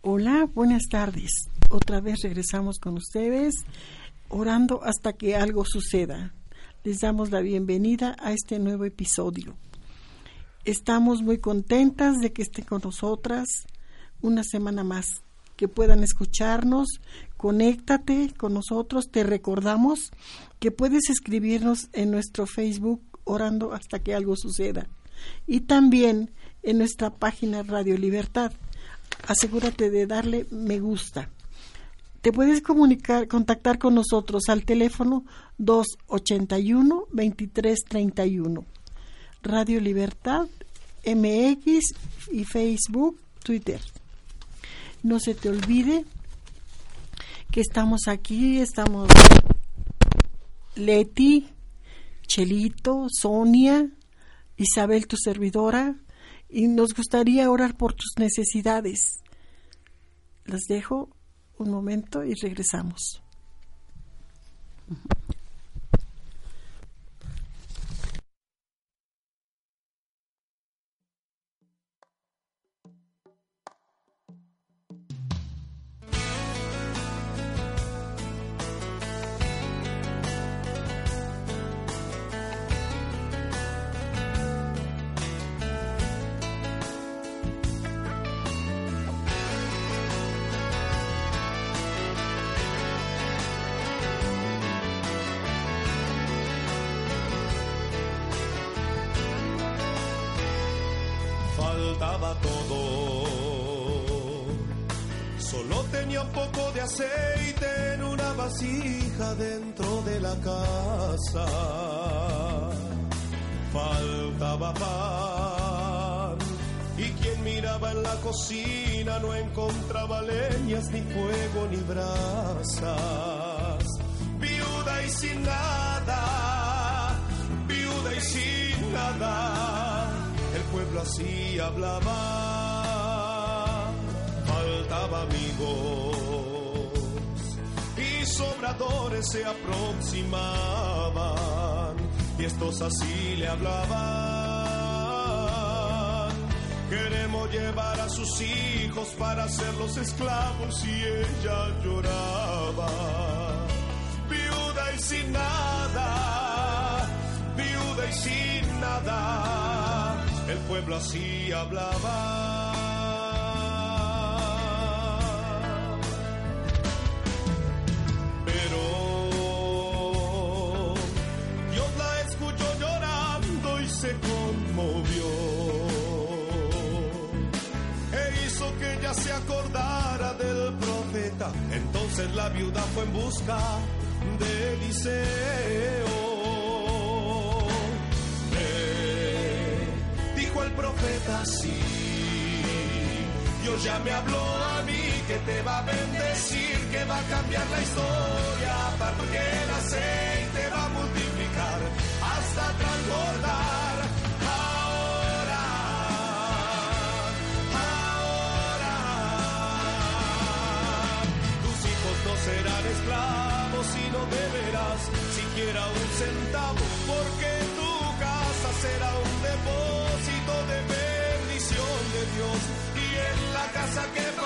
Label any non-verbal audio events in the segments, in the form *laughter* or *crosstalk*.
Hola, buenas tardes. Otra vez regresamos con ustedes, orando hasta que algo suceda. Les damos la bienvenida a este nuevo episodio. Estamos muy contentas de que estén con nosotras una semana más, que puedan escucharnos. Conéctate con nosotros. Te recordamos que puedes escribirnos en nuestro Facebook orando hasta que algo suceda. Y también en nuestra página Radio Libertad asegúrate de darle me gusta. Te puedes comunicar, contactar con nosotros al teléfono 281-2331. Radio Libertad, MX y Facebook, Twitter. No se te olvide que estamos aquí, estamos Leti, Chelito, Sonia, Isabel, tu servidora, y nos gustaría orar por tus necesidades. Las dejo un momento y regresamos. Tenía un poco de aceite en una vasija dentro de la casa. Faltaba pan. Y quien miraba en la cocina no encontraba leñas, ni fuego, ni brasas. Viuda y sin nada, viuda y sin nada el pueblo así hablaba, faltaba amigos y sobradores se aproximaban y estos así le hablaban. Queremos llevar a sus hijos para hacerlos esclavos y ella lloraba, viuda y sin nada, viuda y sin nada el pueblo así hablaba. Entonces la viuda fue en busca de Eliseo. el profeta sí. Dios ya me habló a mí que te va a bendecir, que va a cambiar la historia, porque el aceite va a multiplicar hasta transbordar. Deberás siquiera un centavo, porque tu casa será un depósito de bendición de Dios. Y en la casa que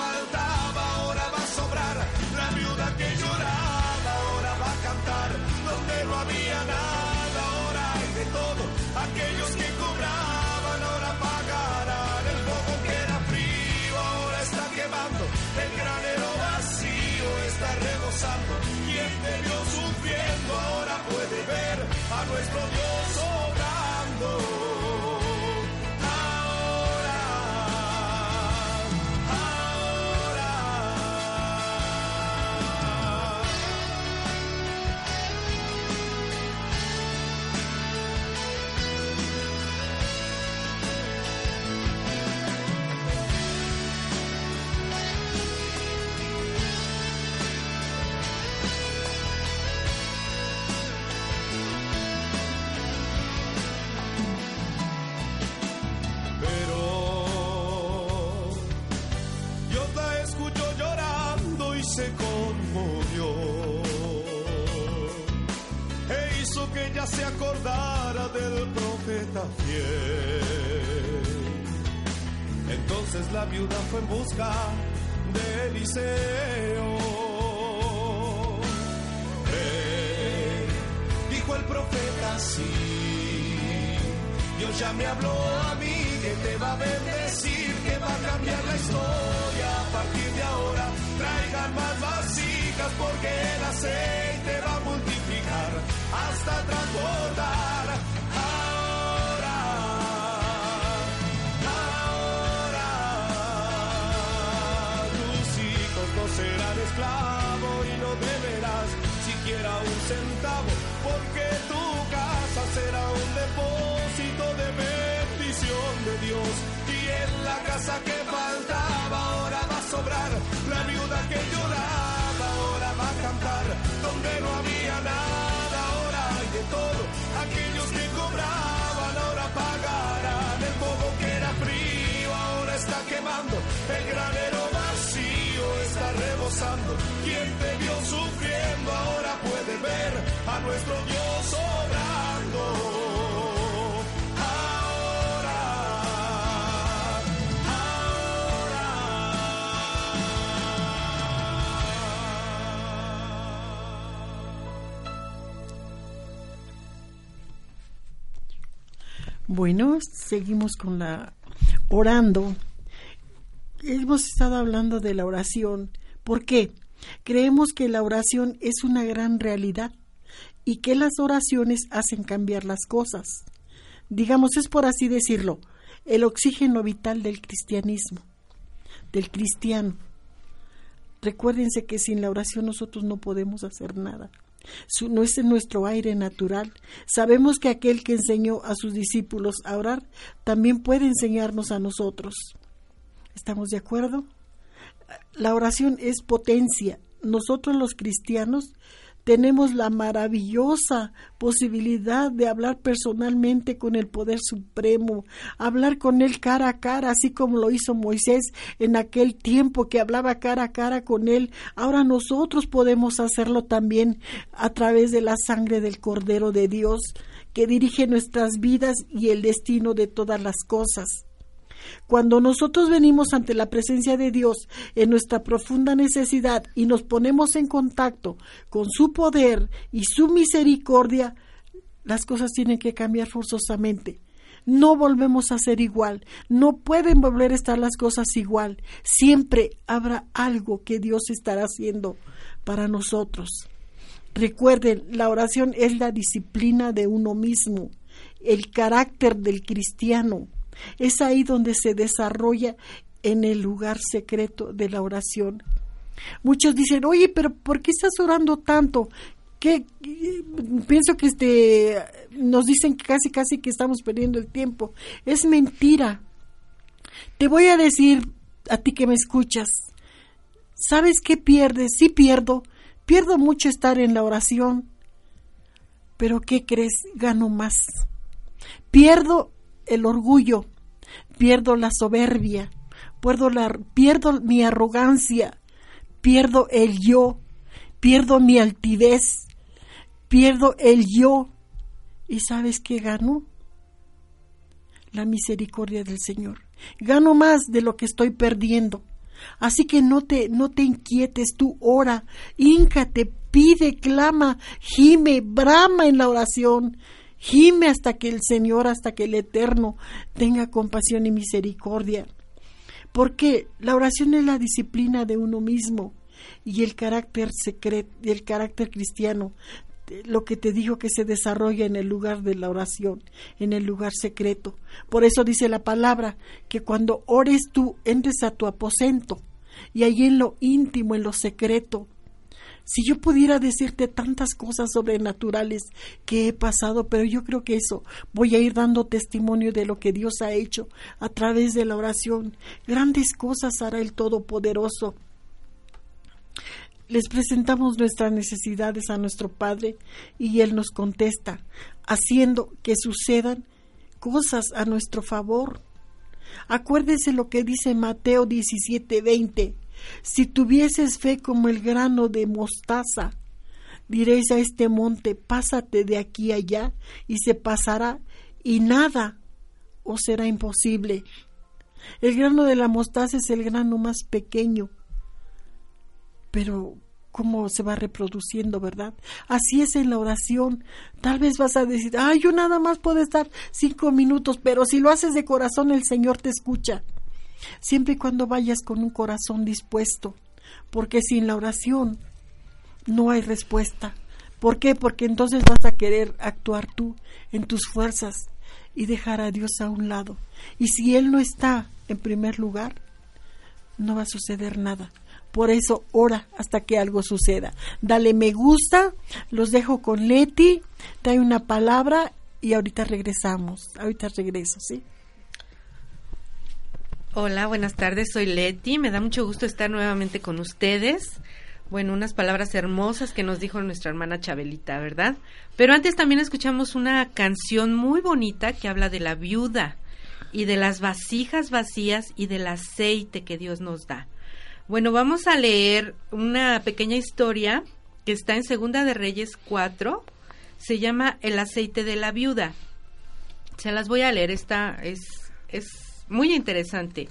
se acordara del profeta fiel. Entonces la viuda fue en busca de Eliseo. Dijo el profeta, sí, Dios ya me habló a mí que te va a bendecir, que va a cambiar la historia a partir de ahora. Traigan más vasijas porque el aceite hasta transbordar. Ahora, ahora, tus hijos no serán esclavos y no deberás siquiera un centavo, porque tu casa será un depósito de bendición de Dios. Y en la casa que faltaba ahora va a sobrar, la viuda que lloraba ahora va a cantar, donde no había todo, aquellos que cobraban ahora pagarán, el poco que era frío ahora está quemando, el granero vacío está rebosando, quien te vio sufriendo ahora puede ver a nuestro Dios Bueno, seguimos con la orando. Hemos estado hablando de la oración. ¿Por qué? Creemos que la oración es una gran realidad y que las oraciones hacen cambiar las cosas. Digamos, es por así decirlo, el oxígeno vital del cristianismo, del cristiano. Recuérdense que sin la oración nosotros no podemos hacer nada. No es nuestro aire natural. Sabemos que aquel que enseñó a sus discípulos a orar también puede enseñarnos a nosotros. ¿Estamos de acuerdo? La oración es potencia. Nosotros los cristianos tenemos la maravillosa posibilidad de hablar personalmente con el poder supremo, hablar con él cara a cara, así como lo hizo Moisés en aquel tiempo que hablaba cara a cara con él. Ahora nosotros podemos hacerlo también a través de la sangre del Cordero de Dios que dirige nuestras vidas y el destino de todas las cosas. Cuando nosotros venimos ante la presencia de Dios en nuestra profunda necesidad y nos ponemos en contacto con su poder y su misericordia, las cosas tienen que cambiar forzosamente. No volvemos a ser igual, no pueden volver a estar las cosas igual. Siempre habrá algo que Dios estará haciendo para nosotros. Recuerden, la oración es la disciplina de uno mismo, el carácter del cristiano. Es ahí donde se desarrolla en el lugar secreto de la oración. Muchos dicen, oye, pero ¿por qué estás orando tanto? que pienso que este nos dicen que casi casi que estamos perdiendo el tiempo. Es mentira. Te voy a decir a ti que me escuchas. ¿Sabes qué pierdes? Sí pierdo. Pierdo mucho estar en la oración. Pero ¿qué crees? Gano más. Pierdo el orgullo, pierdo la soberbia, pierdo, la, pierdo mi arrogancia, pierdo el yo, pierdo mi altivez, pierdo el yo. ¿Y sabes qué gano? La misericordia del Señor. Gano más de lo que estoy perdiendo. Así que no te, no te inquietes, tú ora, híncate, pide, clama, gime, brama en la oración, gime hasta que el Señor, hasta que el Eterno tenga compasión y misericordia. Porque la oración es la disciplina de uno mismo y el carácter secreto, el carácter cristiano, lo que te digo que se desarrolla en el lugar de la oración, en el lugar secreto. Por eso dice la palabra que cuando ores tú entres a tu aposento y allí en lo íntimo, en lo secreto. Si yo pudiera decirte tantas cosas sobrenaturales que he pasado, pero yo creo que eso voy a ir dando testimonio de lo que Dios ha hecho a través de la oración. Grandes cosas hará el Todopoderoso les presentamos nuestras necesidades a nuestro Padre y Él nos contesta, haciendo que sucedan cosas a nuestro favor. Acuérdese lo que dice Mateo 17:20. Si tuvieses fe como el grano de mostaza, diréis a este monte, pásate de aquí allá, y se pasará, y nada os será imposible. El grano de la mostaza es el grano más pequeño pero cómo se va reproduciendo, ¿verdad? Así es en la oración. Tal vez vas a decir, ay, yo nada más puedo estar cinco minutos, pero si lo haces de corazón, el Señor te escucha. Siempre y cuando vayas con un corazón dispuesto, porque sin la oración no hay respuesta. ¿Por qué? Porque entonces vas a querer actuar tú en tus fuerzas y dejar a Dios a un lado. Y si Él no está en primer lugar, no va a suceder nada. Por eso ora hasta que algo suceda. Dale me gusta, los dejo con Leti, trae una palabra y ahorita regresamos. Ahorita regreso, ¿sí? Hola, buenas tardes, soy Leti, me da mucho gusto estar nuevamente con ustedes. Bueno, unas palabras hermosas que nos dijo nuestra hermana Chabelita, ¿verdad? Pero antes también escuchamos una canción muy bonita que habla de la viuda y de las vasijas vacías y del aceite que Dios nos da. Bueno, vamos a leer una pequeña historia que está en Segunda de Reyes 4. Se llama El aceite de la viuda. Se las voy a leer, esta es, es muy interesante.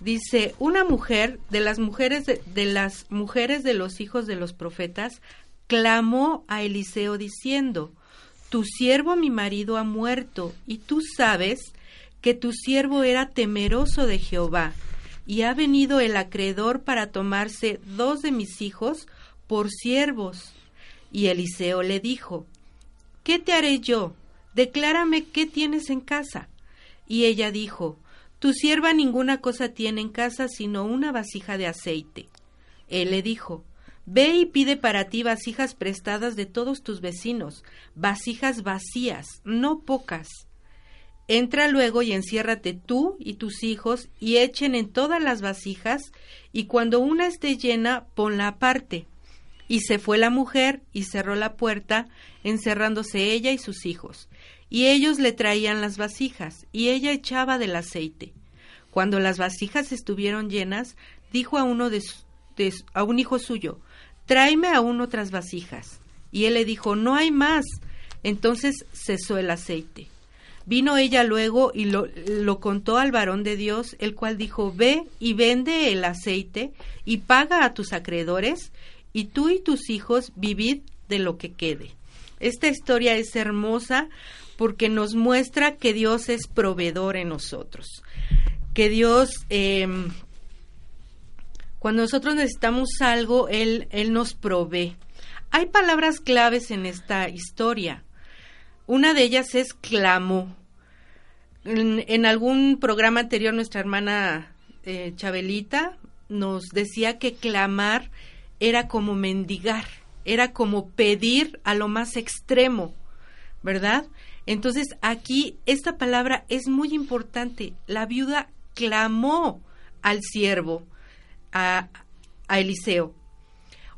Dice, una mujer de las mujeres de, las mujeres de los hijos de los profetas clamó a Eliseo diciendo, Tu siervo mi marido ha muerto, y tú sabes que tu siervo era temeroso de Jehová y ha venido el acreedor para tomarse dos de mis hijos por siervos. Y Eliseo le dijo, ¿Qué te haré yo? Declárame qué tienes en casa. Y ella dijo, Tu sierva ninguna cosa tiene en casa sino una vasija de aceite. Él le dijo, Ve y pide para ti vasijas prestadas de todos tus vecinos, vasijas vacías, no pocas Entra luego y enciérrate tú y tus hijos y echen en todas las vasijas, y cuando una esté llena, ponla aparte. Y se fue la mujer y cerró la puerta, encerrándose ella y sus hijos. Y ellos le traían las vasijas, y ella echaba del aceite. Cuando las vasijas estuvieron llenas, dijo a uno de, a un hijo suyo, tráeme aún otras vasijas. Y él le dijo, no hay más. Entonces cesó el aceite. Vino ella luego y lo, contó al varón de Dios, el cual dijo, ve y vende el aceite y paga a tus acreedores, y tú y tus hijos vivid de lo que quede. Esta historia es hermosa porque nos muestra que Dios es proveedor en nosotros, que Dios, eh, cuando nosotros necesitamos algo, Él, Él nos provee. Hay palabras claves en esta historia. Una de ellas es clamó. En, algún programa anterior nuestra hermana eh, Chabelita nos decía que clamar era como mendigar, era como pedir a lo más extremo, ¿verdad? Entonces aquí esta palabra es muy importante. La viuda clamó al siervo, a, Eliseo.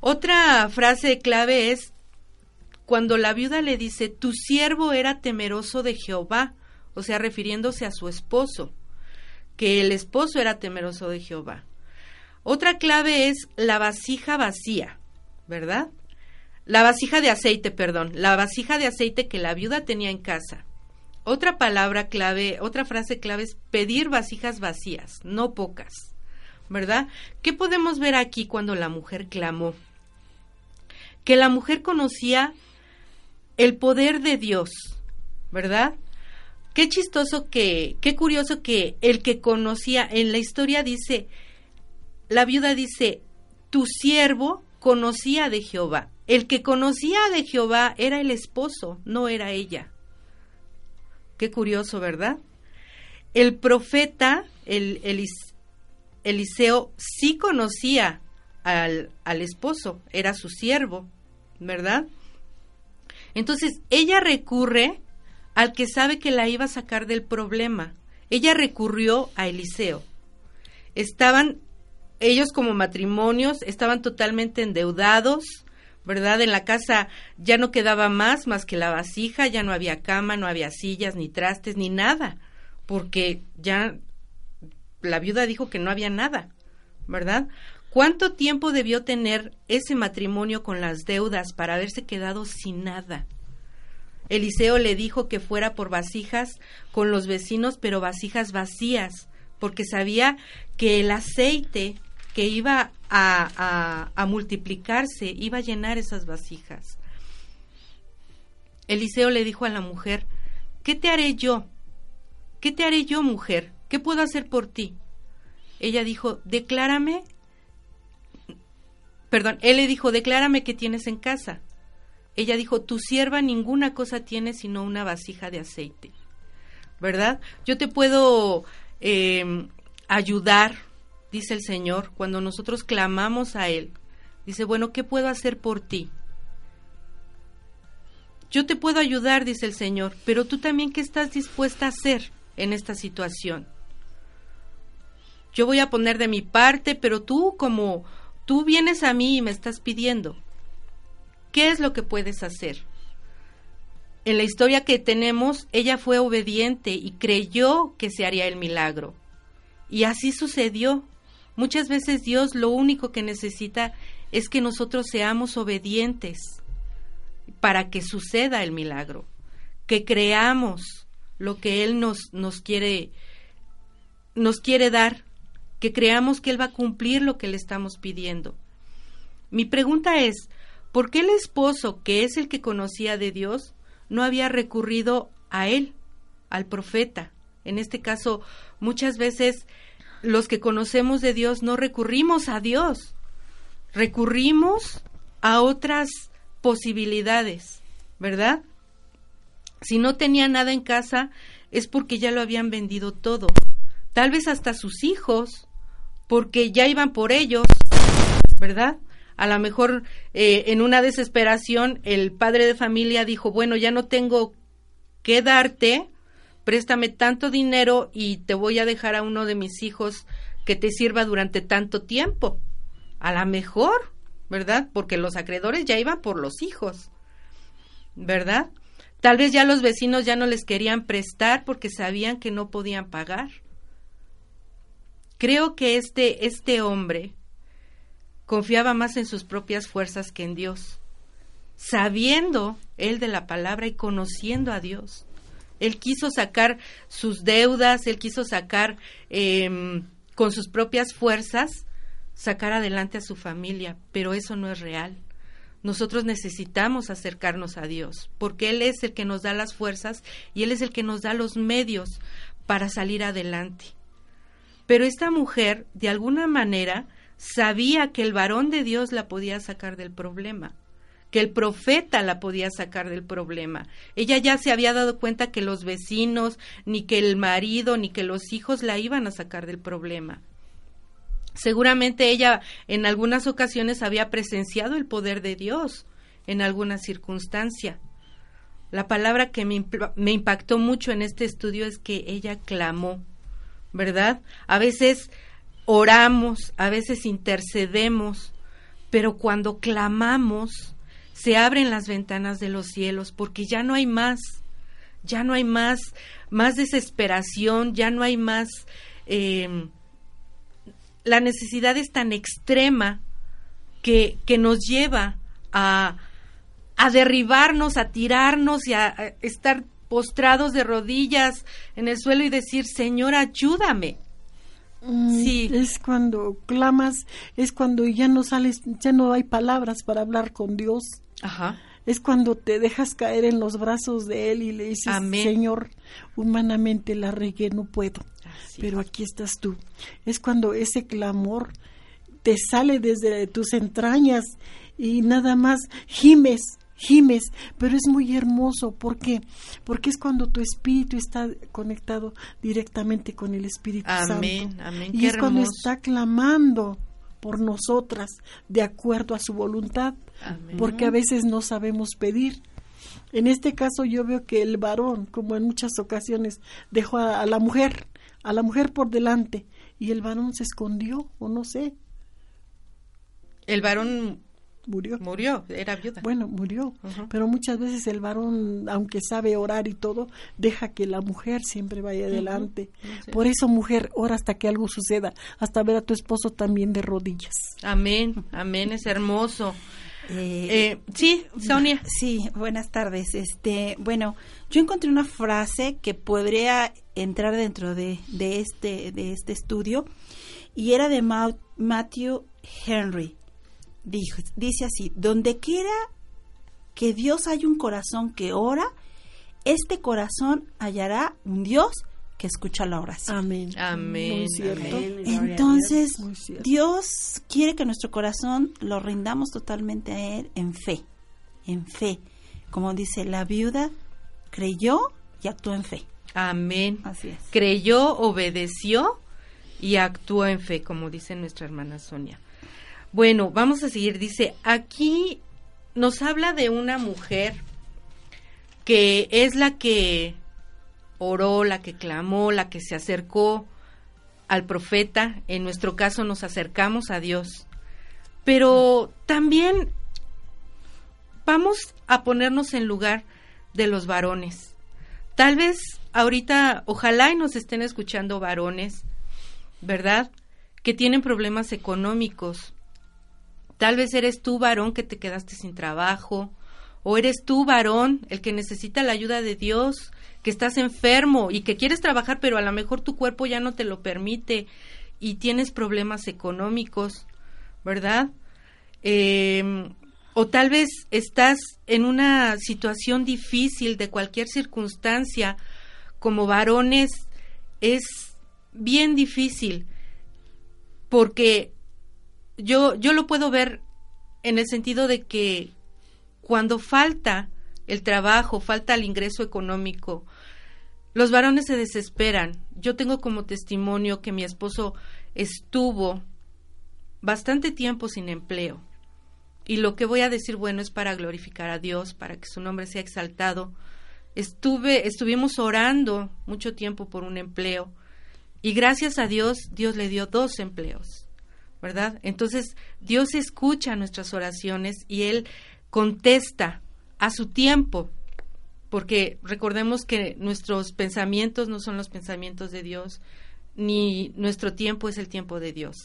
Otra frase clave es cuando la viuda le dice, tu siervo era temeroso de Jehová, o sea, refiriéndose a su esposo, que el esposo era temeroso de Jehová. Otra clave es la vasija vacía, ¿verdad? La vasija de aceite, perdón, la vasija de aceite que la viuda tenía en casa. Otra palabra clave, otra frase clave es pedir vasijas vacías, no pocas, ¿verdad? ¿Qué podemos ver aquí cuando la mujer clamó? Que la mujer conocía el poder de Dios, ¿verdad? Qué chistoso que, qué curioso que el que conocía, en la historia dice, la viuda dice, tu siervo conocía de Jehová. El que conocía de Jehová era el esposo, no era ella. Qué curioso, ¿verdad? El profeta, el, Eliseo, sí conocía al, al esposo, era su siervo, ¿verdad? Entonces, ella recurre al que sabe que la iba a sacar del problema. Ella recurrió a Eliseo. Estaban ellos como matrimonios, estaban totalmente endeudados, ¿verdad? En la casa ya no quedaba más más que la vasija, ya no había cama, no había sillas, ni trastes, ni nada, porque ya la viuda dijo que no había nada, ¿verdad? ¿Cuánto tiempo debió tener ese matrimonio con las deudas para haberse quedado sin nada? Eliseo le dijo que fuera por vasijas con los vecinos, pero vasijas vacías, porque sabía que el aceite que iba a, a, multiplicarse, iba a llenar esas vasijas. Eliseo le dijo a la mujer, ¿qué te haré yo? ¿Qué te haré yo, mujer? ¿Qué puedo hacer por ti? Ella dijo, declárame, perdón, él le dijo, declárame qué tienes en casa. Ella dijo, tu sierva ninguna cosa tiene sino una vasija de aceite. ¿Verdad? Yo te puedo eh, ayudar, dice el Señor, cuando nosotros clamamos a Él. Dice, bueno, ¿qué puedo hacer por ti? Yo te puedo ayudar, dice el Señor, pero tú también, ¿qué estás dispuesta a hacer en esta situación? Yo voy a poner de mi parte, pero tú como tú vienes a mí y me estás pidiendo, ¿qué es lo que puedes hacer? En la historia que tenemos, ella fue obediente y creyó que se haría el milagro. Y así sucedió. Muchas veces Dios lo único que necesita es que nosotros seamos obedientes para que suceda el milagro, que creamos lo que Él nos, nos quiere nos quiere dar, que creamos que Él va a cumplir lo que le estamos pidiendo. Mi pregunta es, ¿por qué el esposo, que es el que conocía de Dios, no había recurrido a Él, al profeta? En este caso, muchas veces los que conocemos de Dios no recurrimos a Dios, recurrimos a otras posibilidades, ¿verdad? Si no tenía nada en casa es porque ya lo habían vendido todo, tal vez hasta sus hijos, porque ya iban por ellos, ¿verdad? A lo mejor eh, en una desesperación el padre de familia dijo, bueno, ya no tengo que darte, préstame tanto dinero y te voy a dejar a uno de mis hijos que te sirva durante tanto tiempo. A lo mejor, ¿verdad? Porque los acreedores ya iban por los hijos, ¿verdad? Tal vez ya los vecinos ya no les querían prestar porque sabían que no podían pagar. Creo que este, este hombre confiaba más en sus propias fuerzas que en Dios, sabiendo él de la palabra y conociendo a Dios. Él quiso sacar sus deudas, él quiso sacar em, con sus propias fuerzas, sacar adelante a su familia, pero eso no es real. Nosotros necesitamos acercarnos a Dios, porque Él es el que nos da las fuerzas y Él es el que nos da los medios para salir adelante. Pero esta mujer, de alguna manera, sabía que el varón de Dios la podía sacar del problema que el profeta la podía sacar del problema. Ella ya se había dado cuenta que los vecinos, ni que el marido, ni que los hijos la iban a sacar del problema. Seguramente ella en algunas ocasiones había presenciado el poder de Dios en alguna circunstancia. La palabra que me, me impactó mucho en este estudio es que ella clamó, ¿verdad? A veces oramos, a veces intercedemos, pero cuando clamamos, se abren las ventanas de los cielos porque ya no hay más, ya no hay más, más desesperación, ya no hay más, em, la necesidad es tan extrema que, que nos lleva a, a derribarnos, a tirarnos y a, a estar postrados de rodillas en el suelo y decir, Señor, ayúdame. Mm, sí. Es cuando clamas, es cuando ya no sales, ya no hay palabras para hablar con Dios. Ajá. Es cuando te dejas caer en los brazos de Él y le dices, Señor, humanamente la regué, no puedo, pero aquí estás tú. Es cuando ese clamor te sale desde tus entrañas y nada más gimes, gimes, pero es muy hermoso. ¿Por qué? Porque es cuando tu espíritu está conectado directamente con el Espíritu amén, Santo. Amén, y es cuando está clamando por nosotras de acuerdo a su voluntad, porque a veces no sabemos pedir. En este caso yo veo que el varón, como en muchas ocasiones, dejó a, la mujer, a la mujer por delante, y el varón se escondió, o no sé. El varón murió. Murió, era viuda. Bueno, murió. Pero muchas veces el varón, aunque sabe orar y todo, deja que la mujer siempre vaya adelante. Por eso, mujer, ora hasta que algo suceda, hasta ver a tu esposo también de rodillas. Amén, amén, es hermoso. Eh, eh, sí, Sonia. Sí, buenas tardes. Este, bueno, yo encontré una frase que podría entrar dentro de, de este, de este estudio y era de Matthew Henry. Dijo, dice así, donde quiera que Dios haya un corazón que ora, este corazón hallará un Dios que escucha la oración. Amén. Amén. Entonces, Dios quiere que nuestro corazón lo rindamos totalmente a Él en fe, en fe. Como dice, la viuda creyó y actuó en fe. Amén. Así es. Creyó, obedeció y actuó en fe, como dice nuestra hermana Sonia. Bueno, vamos a seguir. Dice, aquí nos habla de una mujer que es la que oró, la que clamó, la que se acercó al profeta. En nuestro caso nos acercamos a Dios. Pero también vamos a ponernos en lugar de los varones. Tal vez ahorita, ojalá y nos estén escuchando varones, ¿verdad? Que tienen problemas económicos. Tal vez eres tú varón que te quedaste sin trabajo, o eres tú varón el que necesita la ayuda de Dios, que estás enfermo y que quieres trabajar, pero a lo mejor tu cuerpo ya no te lo permite y tienes problemas económicos, ¿verdad? Eh, o tal vez estás en una situación difícil de cualquier circunstancia, como varones es bien difícil, porque yo, yo lo puedo ver en el sentido de que cuando falta el trabajo, falta el ingreso económico, los varones se desesperan. Yo tengo como testimonio que mi esposo estuvo bastante tiempo sin empleo y lo que voy a decir bueno es para glorificar a Dios, para que su nombre sea exaltado. Estuve, estuvimos orando mucho tiempo por un empleo y gracias a Dios, Dios le dio dos empleos, ¿verdad? Entonces, Dios escucha nuestras oraciones y Él contesta a su tiempo, porque recordemos que nuestros pensamientos no son los pensamientos de Dios, ni nuestro tiempo es el tiempo de Dios.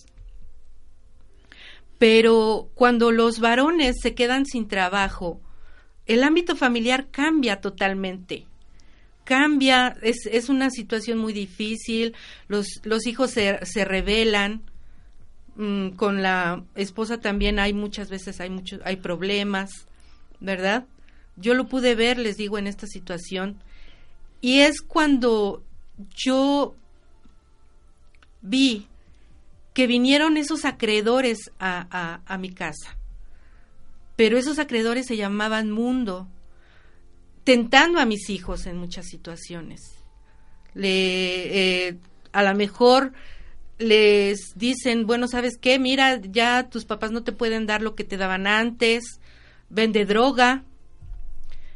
Pero cuando los varones se quedan sin trabajo, el ámbito familiar cambia totalmente. Cambia, es, es una situación muy difícil, los, los hijos se, se rebelan, mm, con la esposa también hay muchas veces hay muchos hay problemas, ¿verdad? Yo lo pude ver, les digo, en esta situación. Y es cuando yo vi que vinieron esos acreedores a, a, mi casa. Pero esos acreedores se llamaban mundo, tentando a mis hijos en muchas situaciones. Le, eh, a lo mejor les dicen, bueno, ¿sabes qué? Mira, ya tus papás no te pueden dar lo que te daban antes, vende droga,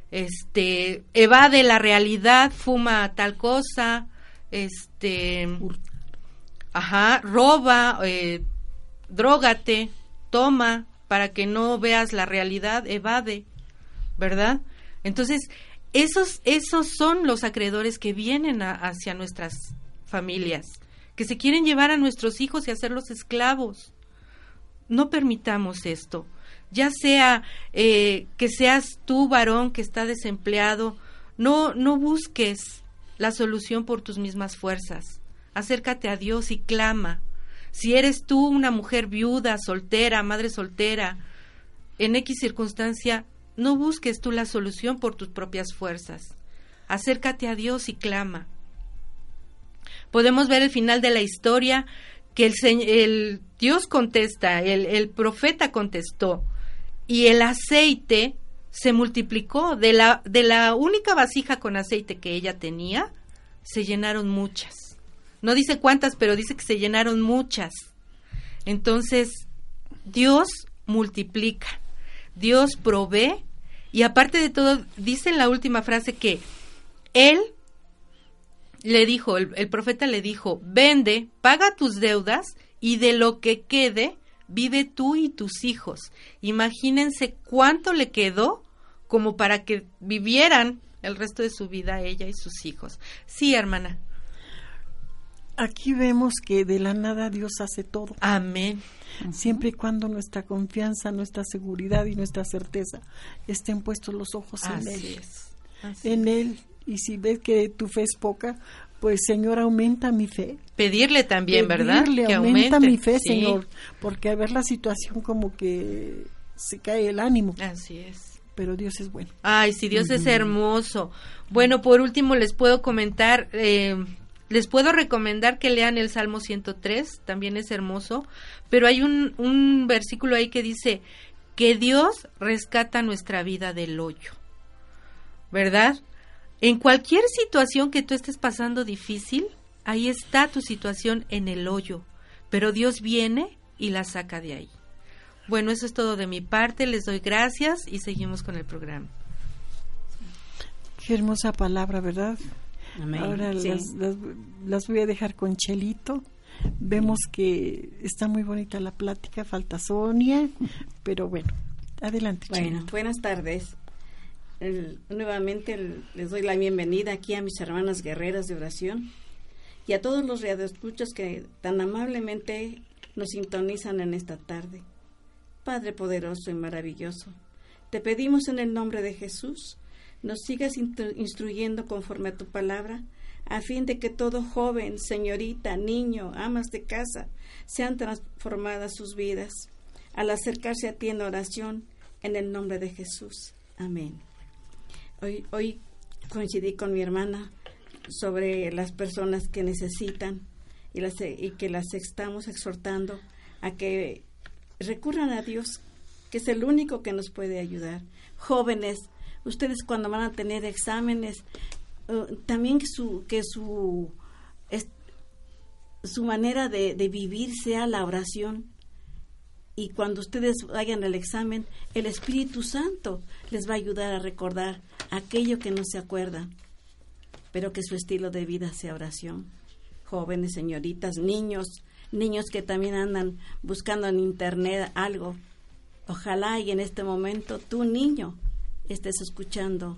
este, evade la realidad, fuma tal cosa, este, Ajá, roba, eh, drógate, toma, para que no veas la realidad, evade, ¿verdad? Entonces, esos, esos son los acreedores que vienen hacia nuestras familias, que se quieren llevar a nuestros hijos y hacerlos esclavos. No permitamos esto. Ya sea eh, que seas tú, varón, que está desempleado, no, no busques la solución por tus mismas fuerzas acércate a Dios y clama. Si eres tú una mujer viuda, soltera, madre soltera, en X circunstancia, no busques tú la solución por tus propias fuerzas. Acércate a Dios y clama. Podemos ver el final de la historia que el, Dios contesta, el, el profeta contestó, y el aceite se multiplicó. De la, de la única vasija con aceite que ella tenía, se llenaron muchas. No dice cuántas, pero dice que se llenaron muchas. Entonces, Dios multiplica, Dios provee y aparte de todo, dice en la última frase que Él le dijo, el, el profeta le dijo, vende, paga tus deudas y de lo que quede, vive tú y tus hijos. Imagínense cuánto le quedó como para que vivieran el resto de su vida ella y sus hijos. Sí, hermana aquí vemos que de la nada Dios hace todo. Amén. Siempre y cuando nuestra confianza, nuestra seguridad y nuestra certeza estén puestos los ojos en Él. En Él. Y si ves que tu fe es poca, pues Señor, aumenta mi fe. Pedirle también, ¿verdad? Pedirle, Que aumenta aumente. mi fe, Sí. Señor, porque al ver la situación como que se cae el ánimo, Así es. pero Dios es bueno. Ay, si Dios es hermoso. Bueno, por último les puedo comentar, eh, les puedo recomendar que lean el Salmo 103, también es hermoso, pero hay un, un versículo ahí que dice que Dios rescata nuestra vida del hoyo, ¿verdad? En cualquier situación que tú estés pasando difícil, ahí está tu situación en el hoyo, pero Dios viene y la saca de ahí. Bueno, eso es todo de mi parte, les doy gracias y seguimos con el programa. Qué hermosa palabra, ¿verdad? Amén. Ahora Sí. las, las- las voy a dejar con Chelito. Vemos que está muy bonita la plática, falta Sonia, pero bueno, adelante. Bueno, Chelito. buenas tardes. Nuevamente les doy la bienvenida aquí a mis hermanas guerreras de oración y a todos los radioescuchos que tan amablemente nos sintonizan en esta tarde. Padre poderoso y maravilloso, te pedimos en el nombre de Jesús, nos sigas instru- instruyendo conforme a tu palabra, a fin de que todo joven, señorita, niño, amas de casa, sean transformadas sus vidas al acercarse a ti en oración, en el nombre de Jesús. Amén. Hoy, hoy coincidí con mi hermana sobre las personas que necesitan y, las, y que las estamos exhortando a que recurran a Dios, que es el único que nos puede ayudar. Jóvenes, ustedes cuando van a tener exámenes, eh, también que su, que su, su manera de vivir sea la oración. Y cuando ustedes vayan al examen, el Espíritu Santo les va a ayudar a recordar aquello que no se acuerdan, pero que su estilo de vida sea oración. Jóvenes, señoritas, niños, niños que también andan buscando en internet algo. Ojalá y en este momento tú, niño, estés escuchando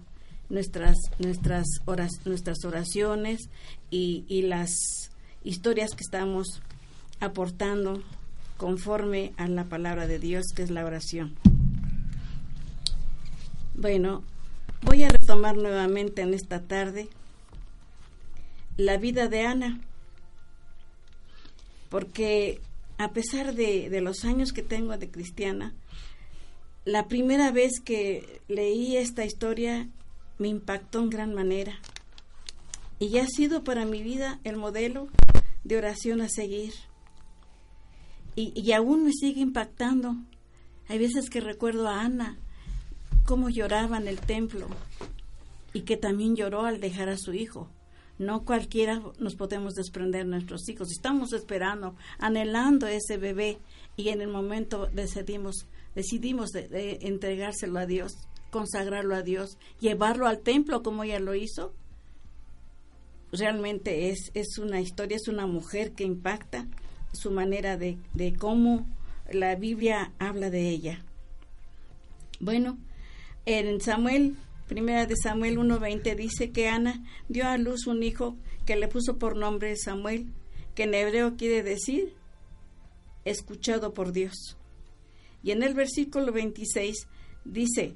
nuestras nuestras oras, nuestras oraciones y, y las historias que estamos aportando conforme a la palabra de Dios que es la oración. Bueno, voy a retomar nuevamente en esta tarde la vida de Ana, porque a pesar de, de los años que tengo de cristiana, la primera vez que leí esta historia me impactó en gran manera y ha sido para mi vida el modelo de oración a seguir. Y, y aún me sigue impactando. Hay veces que recuerdo a Ana, cómo lloraba en el templo y que también lloró al dejar a su hijo. No cualquiera nos podemos desprender de nuestros hijos. Estamos esperando, anhelando ese bebé y en el momento decidimos, decidimos de, de entregárselo a Dios, consagrarlo a Dios, llevarlo al templo como ella lo hizo. Realmente es, es una historia, es una mujer que impacta su manera de, de cómo la Biblia habla de ella. Bueno, en Samuel, primera de Samuel 1.20 dice que Ana dio a luz un hijo que le puso por nombre Samuel, que en hebreo quiere decir escuchado por Dios. Y en el versículo 26 dice,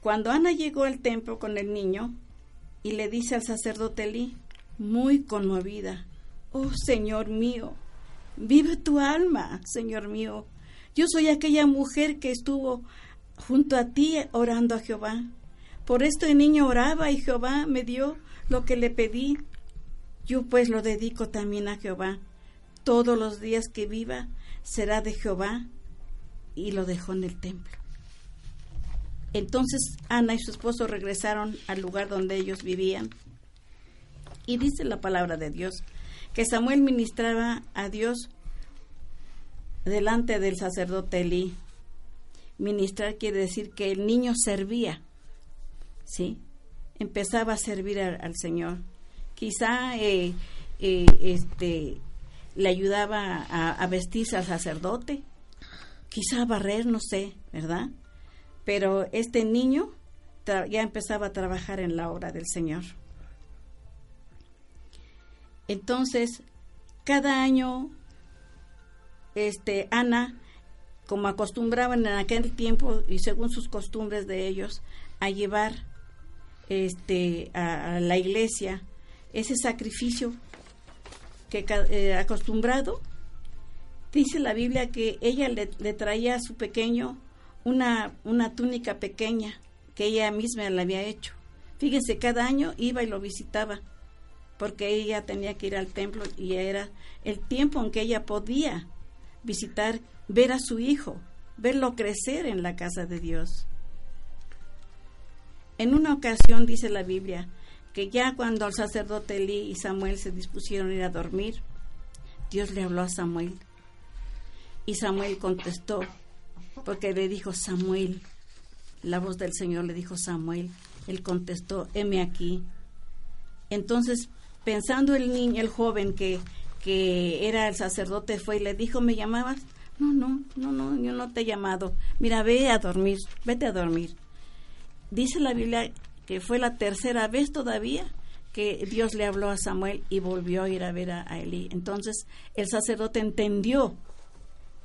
cuando Ana llegó al templo con el niño y le dice al sacerdote Elí, muy conmovida, oh Señor mío, vive tu alma, Señor mío. Yo soy aquella mujer que estuvo junto a ti orando a Jehová. Por esto el niño oraba y Jehová me dio lo que le pedí. Yo pues lo dedico también a Jehová. Todos los días que viva será de Jehová. Y lo dejó en el templo. Entonces Ana y su esposo regresaron al lugar donde ellos vivían. Y dice la palabra de Dios que Samuel ministraba a Dios delante del sacerdote Elí. Ministrar quiere decir que el niño servía, ¿sí? Empezaba a servir al, Señor. Quizá eh, eh, este, le ayudaba a, a vestirse al sacerdote, quizá a barrer, no sé, ¿verdad? Pero este niño ya empezaba a trabajar en la obra del Señor. Entonces, cada año, este, Ana, como acostumbraban en aquel tiempo y según sus costumbres de ellos, a llevar este, a, la iglesia ese sacrificio que eh, acostumbrado, dice la Biblia que ella le, traía a su pequeño una, una túnica pequeña que ella misma le había hecho. Fíjense, cada año iba y lo visitaba porque ella tenía que ir al templo y era el tiempo en que ella podía visitar, ver a su hijo, verlo crecer en la casa de Dios. En una ocasión dice la Biblia que ya cuando el sacerdote Elí y Samuel se dispusieron a ir a dormir, Dios le habló a Samuel. Y Samuel contestó, porque le dijo Samuel, la voz del Señor le dijo Samuel, él contestó, heme aquí. Entonces, pensando el niño, el joven que, que era el sacerdote, fue y le dijo, ¿me llamabas? No, no, no, no, yo no te he llamado. Mira, ve a dormir, vete a dormir. Dice la Biblia que fue la tercera vez todavía que Dios le habló a Samuel y volvió a ir a ver a, a. Entonces el sacerdote entendió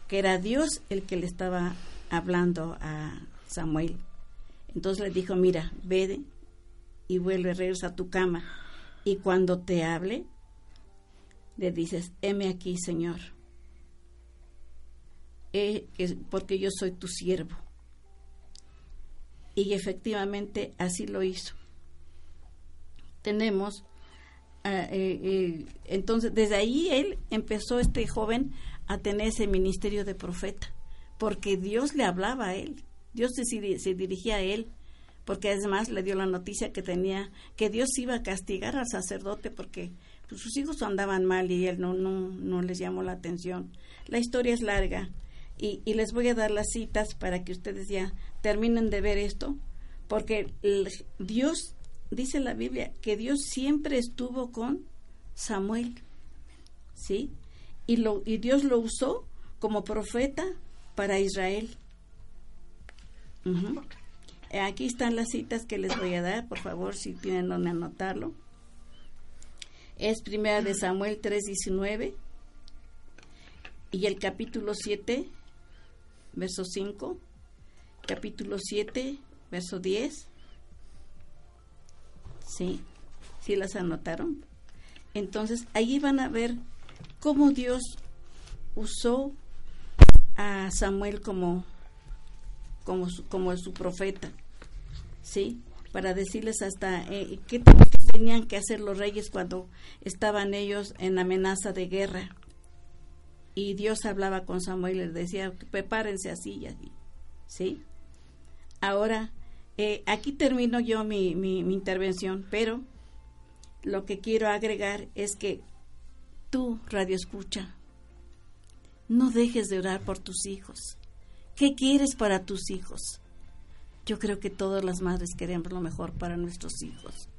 que era Dios el que le estaba hablando a Samuel. Entonces le dijo, mira, ve y vuelve, regresa a tu cama. Y cuando te hable, le dices, heme aquí, Señor, porque yo soy tu siervo. Y efectivamente así lo hizo. Tenemos, ah, eh, eh, entonces desde ahí él empezó, este joven, a tener ese ministerio de profeta, porque Dios le hablaba a él, Dios se, se dirigía a él, porque además le dio la noticia que tenía, que Dios iba a castigar al sacerdote porque pues, sus hijos andaban mal y él no, no, no les llamó la atención. La historia es larga y, y les voy a dar las citas para que ustedes ya terminen de ver esto, porque Dios, dice la Biblia, que Dios siempre estuvo con Samuel, ¿sí? Y, lo, y Dios lo usó como profeta para Israel. Aquí están las citas que les voy a dar, por favor, si tienen donde anotarlo. Es primera de Samuel 3:19 y el capítulo 7, verso 5, capítulo 7, verso 10. Sí, sí las anotaron. Entonces, ahí van a ver cómo Dios usó a Samuel como como su, como su profeta, ¿sí? Para decirles hasta eh, qué tenían que hacer los reyes cuando estaban ellos en amenaza de guerra. Y Dios hablaba con Samuel y les decía, prepárense así y así, ¿sí? Ahora, eh, aquí termino yo mi, mi, mi intervención, pero lo que quiero agregar es que tú, Radio Escucha, no dejes de orar por tus hijos. ¿Qué quieres para tus hijos? Yo creo que todas las madres queremos lo mejor para nuestros hijos.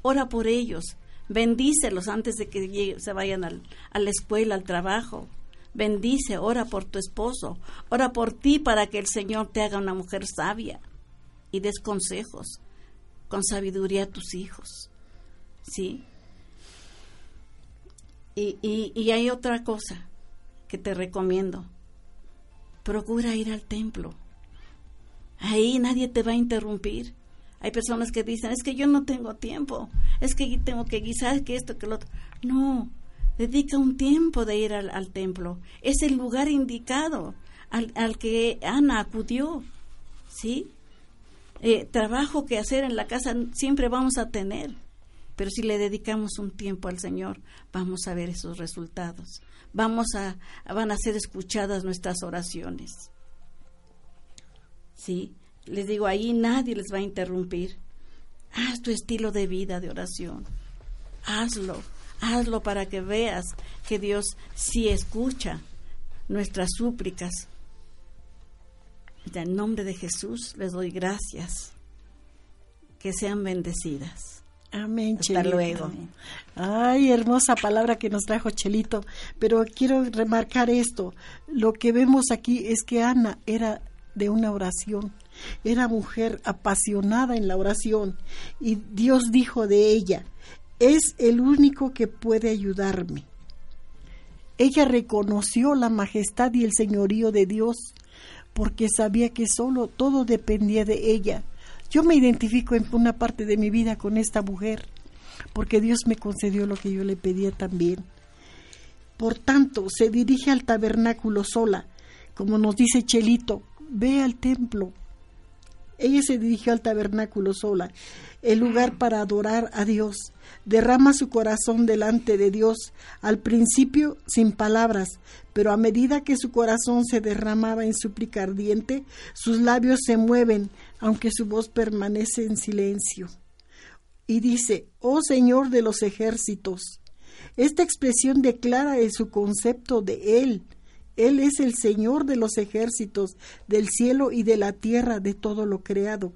Ora por ellos, bendícelos antes de que se vayan a la escuela, al trabajo. Bendice, ora por tu esposo, ora por ti para que el Señor te haga una mujer sabia y des consejos con sabiduría a tus hijos. ¿Sí? Y, y hay otra cosa que te recomiendo procura ir al templo. Ahí nadie te va a interrumpir. Hay personas que dicen, es que yo no tengo tiempo, es que tengo que guisar, que esto, que lo otro. No, dedica un tiempo de ir al, templo. Es el lugar indicado al, al que Ana acudió. ¿Sí? Eh, trabajo que hacer en la casa siempre vamos a tener, pero si le dedicamos un tiempo al Señor, vamos a ver esos resultados vamos a, van a ser escuchadas nuestras oraciones. ¿Sí? Les digo, ahí nadie les va a interrumpir. Haz tu estilo de vida de oración. Hazlo, hazlo para que veas que Dios sí escucha nuestras súplicas. En nombre de Jesús les doy gracias. Que sean bendecidas. Amén, Hasta luego. Ay, hermosa palabra que nos trajo Chelito. Pero quiero remarcar esto. Lo que vemos aquí es que Ana era de una oración. Era mujer apasionada en la oración. Y Dios dijo de ella, es el único que puede ayudarme. Ella reconoció la majestad y el señorío de Dios porque sabía que solo todo dependía de ella yo me identifico en una parte de mi vida con esta mujer. porque Dios me concedió lo que yo le pedía también. Por tanto, se dirige al tabernáculo sola, como nos dice Chelito, ve al templo. Ella se dirigió al tabernáculo sola, el lugar para adorar a Dios. Derrama su corazón delante de Dios, al principio sin palabras, pero a medida que su corazón se derramaba en súplica ardiente, sus labios se mueven, aunque su voz permanece en silencio. Y dice, Oh Señor de los ejércitos. Esta expresión declara su concepto de Él. Él es el Señor de los ejércitos, del cielo y de la tierra, de todo lo creado.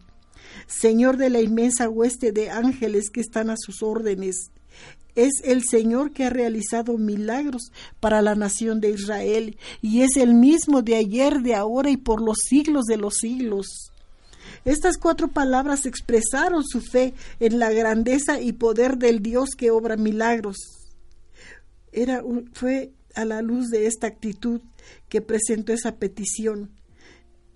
Señor de la inmensa hueste de ángeles que están a sus órdenes. Es el Señor que ha realizado milagros para la nación de Israel y es el mismo de ayer, de ahora y por los siglos de los siglos. Estas cuatro palabras expresaron su fe en la grandeza y poder del Dios que obra milagros. Era fue a la luz de esta actitud que presentó esa petición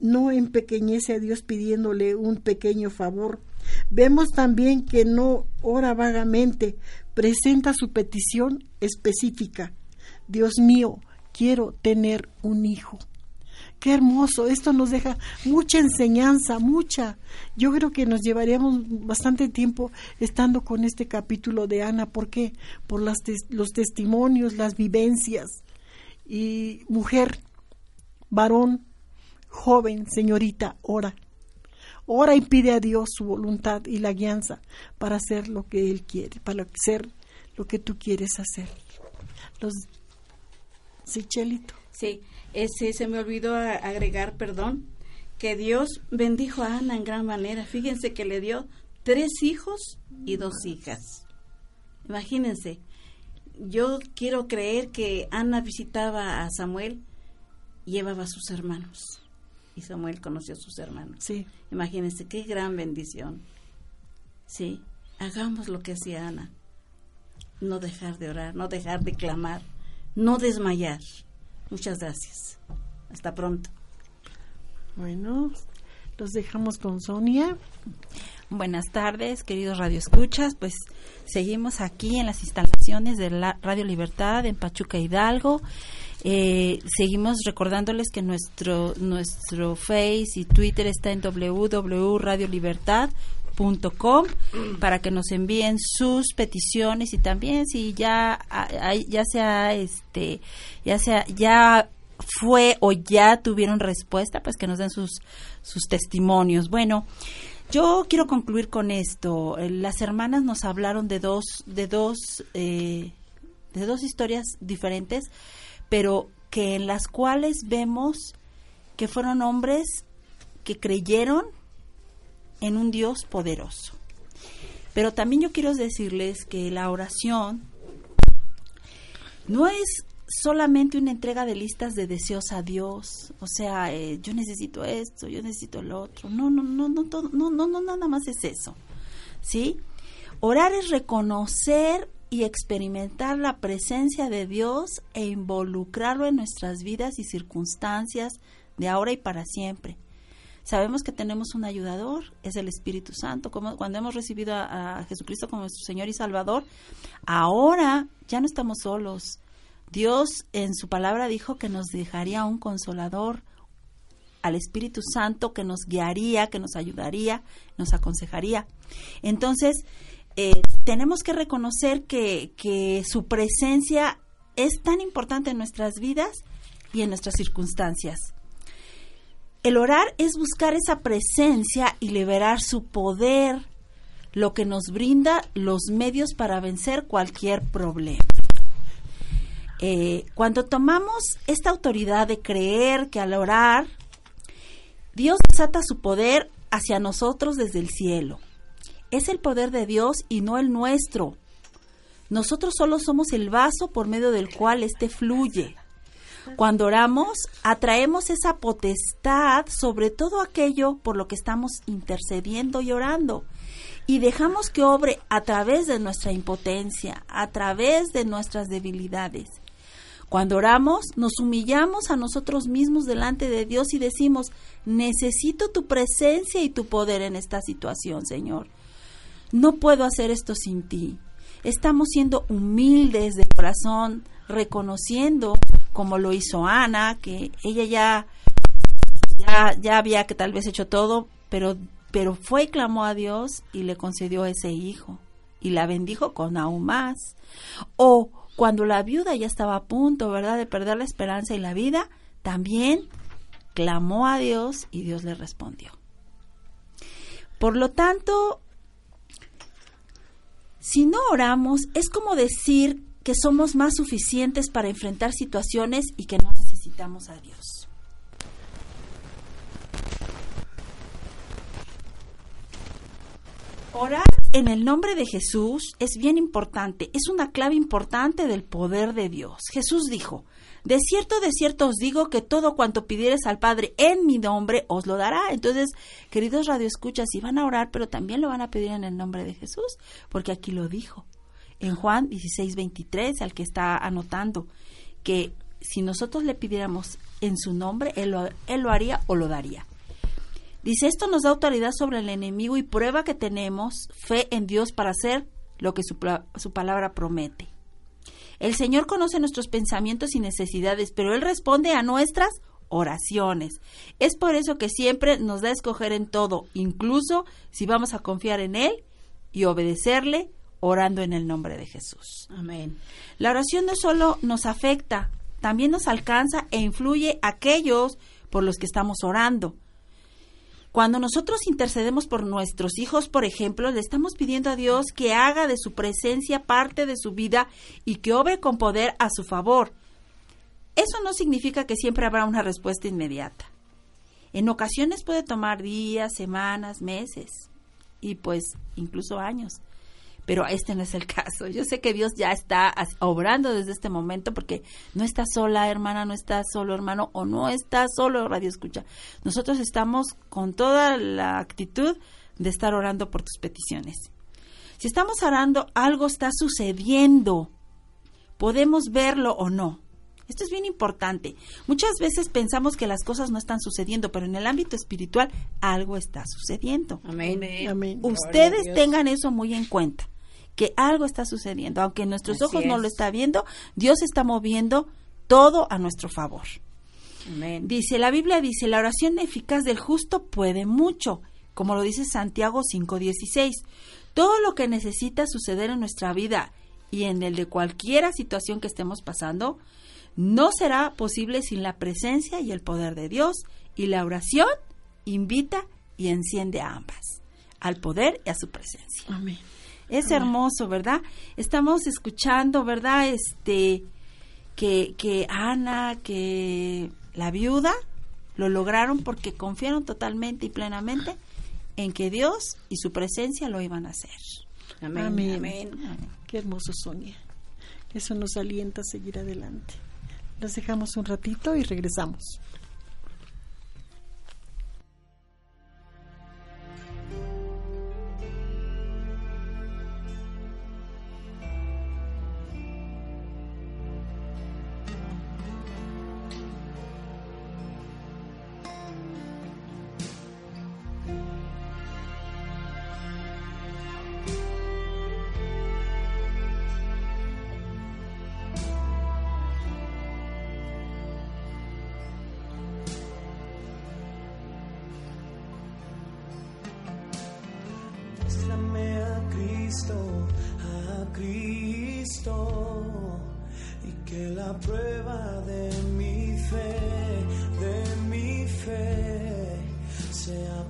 no empequeñece a Dios pidiéndole un pequeño favor. Vemos también que no ora vagamente, presenta su petición específica. Dios mío, quiero tener un hijo. Qué hermoso, esto nos deja mucha enseñanza, mucha. Yo creo que nos llevaríamos bastante tiempo estando con este capítulo de Ana. ¿Por qué? Por los testimonios, las vivencias. Y mujer, varón, Joven, señorita, ora. Ora y pide a Dios su voluntad y la guianza para hacer lo que Él quiere, para hacer lo que tú quieres hacer. Los... Sí, Chelito. Sí, ese se me olvidó agregar, perdón, que Dios bendijo a Ana en gran manera. Fíjense que le dio tres hijos y dos hijas. Imagínense, yo quiero creer que Ana visitaba a Samuel y llevaba a sus hermanos y Samuel conoció a sus hermanos. Sí. Imagínense qué gran bendición. Sí, hagamos lo que hacía Ana. No dejar de orar, no dejar de clamar, no desmayar. Muchas gracias. Hasta pronto. Bueno, los dejamos con Sonia. Buenas tardes, queridos radioescuchas. Pues seguimos aquí en las instalaciones de la Radio Libertad en Pachuca Hidalgo. Eh, seguimos recordándoles que nuestro nuestro Face y Twitter está en www.radiolibertad.com para que nos envíen sus peticiones y también si ya ya sea este ya sea ya fue o ya tuvieron respuesta pues que nos den sus sus testimonios. Bueno yo quiero concluir con esto. Las hermanas nos hablaron de dos de dos eh, de dos historias diferentes pero que en las cuales vemos que fueron hombres que creyeron en un Dios poderoso. Pero también yo quiero decirles que la oración no es solamente una entrega de listas de deseos a Dios, o sea, eh, yo necesito esto, yo necesito lo otro. No, no, no, no, no, no, no, no, nada más es eso. ¿Sí? Orar es reconocer y experimentar la presencia de Dios e involucrarlo en nuestras vidas y circunstancias de ahora y para siempre. Sabemos que tenemos un ayudador, es el Espíritu Santo. Como cuando hemos recibido a, Jesucristo como nuestro Señor y Salvador, ahora ya no estamos solos. Dios en su palabra dijo que nos dejaría un consolador, al Espíritu Santo que nos guiaría, que nos ayudaría, nos aconsejaría. Entonces, eh, tenemos que reconocer que, que su presencia es tan importante en nuestras vidas y en nuestras circunstancias. El orar es buscar esa presencia y liberar su poder, lo que nos brinda los medios para vencer cualquier problema. Eh, cuando tomamos esta autoridad de creer que al orar, Dios desata su poder hacia nosotros desde el cielo es el poder de Dios y no el nuestro. Nosotros solo somos el vaso por medio del cual éste fluye. Cuando oramos, atraemos esa potestad sobre todo aquello por lo que estamos intercediendo y orando. Y dejamos que obre a través de nuestra impotencia, a través de nuestras debilidades. Cuando oramos, nos humillamos a nosotros mismos delante de Dios y decimos, necesito tu presencia y tu poder en esta situación, Señor. No puedo hacer esto sin ti. estamos siendo humildes de corazón, reconociendo como lo hizo Ana, que ella ya, ya, ya había que tal vez hecho todo, pero, pero fue y clamó a Dios y le concedió ese hijo y la bendijo con aún más. O cuando la viuda ya estaba a punto, ¿verdad?, de perder la esperanza y la vida, también clamó a Dios y Dios le respondió. Por lo tanto, si no oramos, es como decir que somos más suficientes para enfrentar situaciones y que no necesitamos a Dios. Orar en el nombre de Jesús es bien importante, es una clave importante del poder de Dios. Jesús dijo, de cierto, de cierto os digo que todo cuanto pidieres al Padre en mi nombre os lo dará. Entonces, queridos radioescuchas, si van a orar, pero también lo van a pedir en el nombre de Jesús, porque aquí lo dijo. En Juan 16, 23, al que está anotando, que si nosotros le pidiéramos en su nombre, él lo, él lo haría o lo daría. Dice, esto nos da autoridad sobre el enemigo y prueba que tenemos fe en Dios para hacer lo que su, su, palabra promete. El Señor conoce nuestros pensamientos y necesidades, pero Él responde a nuestras oraciones. Es por eso que siempre nos da a escoger en todo, incluso si vamos a confiar en Él y obedecerle orando en el nombre de Jesús. Amén. La oración no solo nos afecta, también nos alcanza e influye a aquellos por los que estamos orando. Cuando nosotros intercedemos por nuestros hijos, por ejemplo, le estamos pidiendo a Dios que haga de su presencia parte de su vida y que obre con poder a su favor. Eso no significa que siempre habrá una respuesta inmediata. En ocasiones puede tomar días, semanas, meses y pues incluso años pero este no es el caso. Yo sé que Dios ya está obrando desde este momento porque no está sola, hermana, no está solo, hermano, o no está solo, radio escucha. Nosotros estamos con toda la actitud de estar orando por tus peticiones. Si estamos orando, algo está sucediendo. Podemos verlo o no. Esto es bien importante. Muchas veces pensamos que las cosas no están sucediendo, pero en el ámbito espiritual algo está sucediendo. Amén. Amén. Ustedes tengan eso muy en cuenta que algo está sucediendo. Aunque nuestros Así ojos no es. lo está viendo, Dios está moviendo todo a nuestro favor. Amén. Dice, la Biblia dice, la oración eficaz del justo puede mucho, como lo dice Santiago 5:16. Todo lo que necesita suceder en nuestra vida y en el de cualquiera situación que estemos pasando, no será posible sin la presencia y el poder de Dios, y la oración invita y enciende a ambas, al poder y a su presencia. Amén. Es hermoso, ¿verdad? Estamos escuchando, ¿verdad? Este, que, que Ana, que la viuda, lo lograron porque confiaron totalmente y plenamente en que Dios y su presencia lo iban a hacer. Amén. Amén. Amén. Qué hermoso, Sonia. Eso nos alienta a seguir adelante. Los dejamos un ratito y regresamos.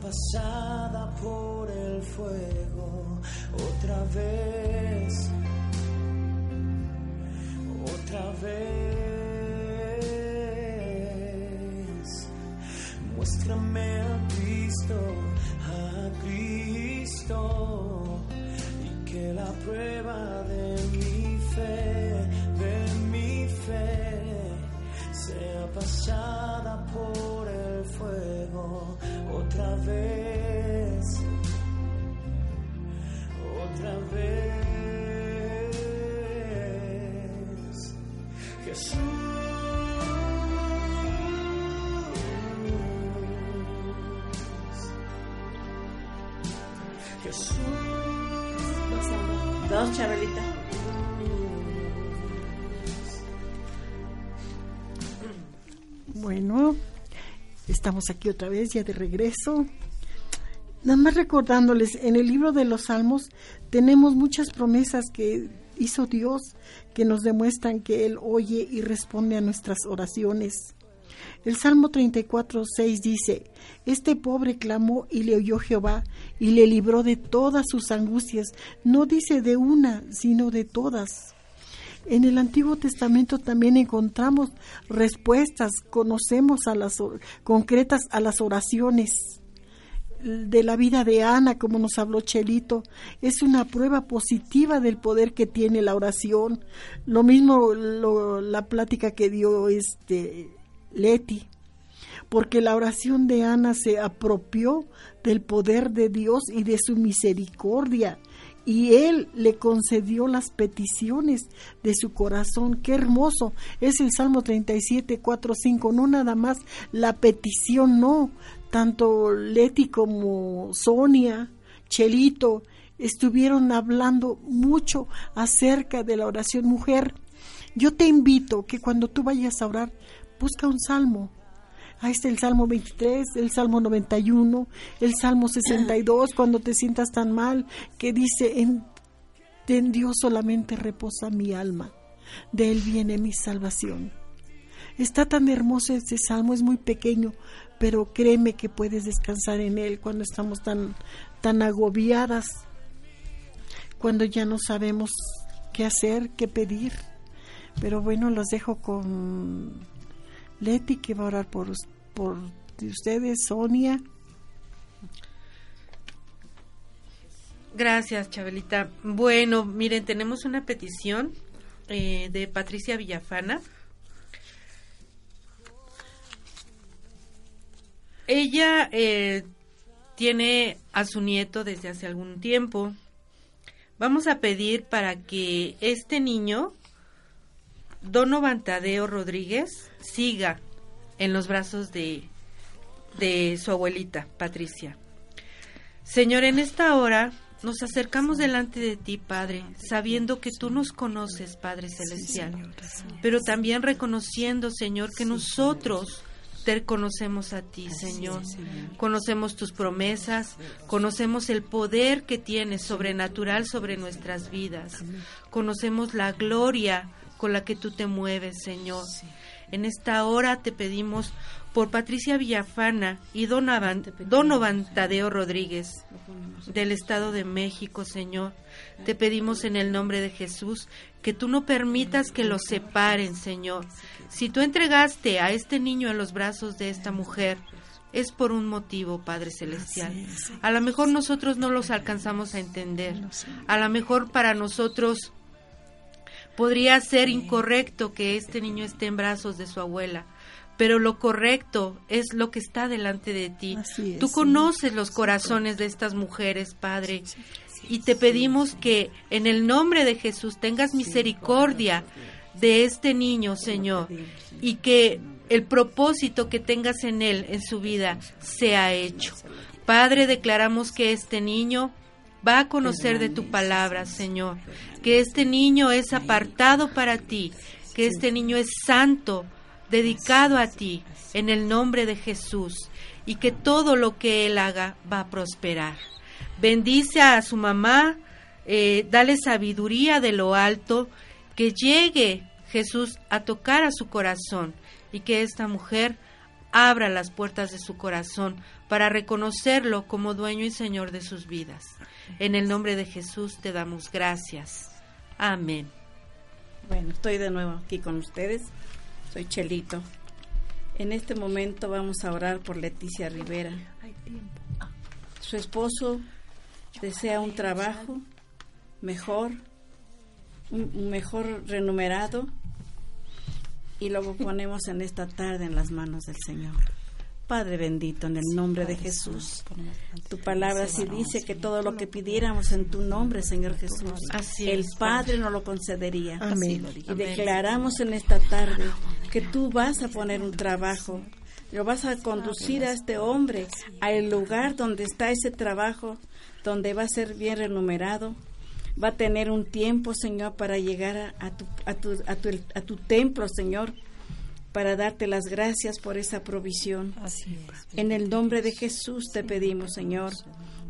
Pasada por el fuego otra vez, otra vez. Muéstrame a Cristo, a Cristo, y que la prueba de mi fe, de mi fe, sea pasada por fuego otra vez, otra vez. Jesús. Jesús. Dos, Chabelita. Estamos aquí otra vez, ya de regreso. Nada más recordándoles, en el libro de los Salmos tenemos muchas promesas que hizo Dios que nos demuestran que Él oye y responde a nuestras oraciones. El Salmo 34, 6 dice, Este pobre clamó y le oyó Jehová y le libró de todas sus angustias. No dice de una, sino de todas. En el Antiguo Testamento también encontramos respuestas, conocemos a las concretas a las oraciones de la vida de Ana, como nos habló Chelito, es una prueba positiva del poder que tiene la oración. Lo mismo la plática que dio este Leti, porque la oración de Ana se apropió del poder de Dios y de su misericordia y Él le concedió las peticiones de su corazón. Qué hermoso. Es el Salmo 37, 4, 5. No nada más la petición, no. Tanto Leti como Sonia, Chelito, estuvieron hablando mucho acerca de la oración mujer. Yo te invito que cuando tú vayas a orar, busca un salmo Ahí está el Salmo 23, el Salmo 91, el Salmo 62, *clears throat* cuando te sientas tan mal, que dice, en, en Dios solamente reposa mi alma, de Él viene mi salvación. Está tan hermoso este salmo, es muy pequeño, pero créeme que puedes descansar en él cuando estamos tan, tan agobiadas, cuando ya no sabemos qué hacer, qué pedir. Pero bueno, los dejo con Leti que va a orar por, por ustedes, Sonia. Gracias, Chabelita. Bueno, miren, tenemos una petición eh, de Patricia Villafana. Ella eh, tiene a su nieto desde hace algún tiempo. Vamos a pedir para que este niño, Donovan Tadeo Rodríguez, siga en los brazos de, de su abuelita, Patricia. Señor, en esta hora nos acercamos delante de ti, Padre, sabiendo que tú nos conoces, Padre Celestial, pero también reconociendo, Señor, que nosotros te conocemos a ti, Señor. Conocemos tus promesas, conocemos el poder que tienes sobrenatural sobre nuestras vidas. Conocemos la gloria con la que tú te mueves, Señor. En esta hora te pedimos por Patricia Villafana y Donovan, Donovan Tadeo Rodríguez del Estado de México, Señor. Te pedimos en el nombre de Jesús que tú no permitas que los separen, Señor. Si tú entregaste a este niño en los brazos de esta mujer, es por un motivo, Padre Celestial. A lo mejor nosotros no los alcanzamos a entender. A lo mejor para nosotros Podría ser incorrecto que este niño esté en brazos de su abuela, pero lo correcto es lo que está delante de ti. Tú conoces los corazones de estas mujeres, Padre, y te pedimos que en el nombre de Jesús tengas misericordia de este niño, Señor, y que el propósito que tengas en él, en su vida, sea hecho. Padre, declaramos que este niño va a conocer de tu palabra, Señor, que este niño es apartado para ti, que este niño es santo, dedicado a ti, en el nombre de Jesús, y que todo lo que él haga va a prosperar. Bendice a su mamá, eh, dale sabiduría de lo alto, que llegue Jesús a tocar a su corazón y que esta mujer abra las puertas de su corazón para reconocerlo como dueño y señor de sus vidas. En el nombre de Jesús te damos gracias. Amén. Bueno, estoy de nuevo aquí con ustedes. Soy Chelito. En este momento vamos a orar por Leticia Rivera. Su esposo desea un trabajo mejor, un mejor renumerado y lo *laughs* ponemos en esta tarde en las manos del Señor. Padre bendito, en el nombre de Jesús. Tu palabra sí dice que todo lo que pidiéramos en tu nombre, Señor Jesús, el Padre. Nos lo concedería. Amén. Y declaramos en esta tarde que tú vas a poner un trabajo, lo vas a conducir a este hombre al lugar donde está ese trabajo, donde va a ser bien renumerado, va a tener un tiempo, Señor, para llegar a, tu, a, tu, a, tu, a tu templo, Señor para darte las gracias por esa provisión. Así es. En el nombre de Jesús te pedimos, Señor,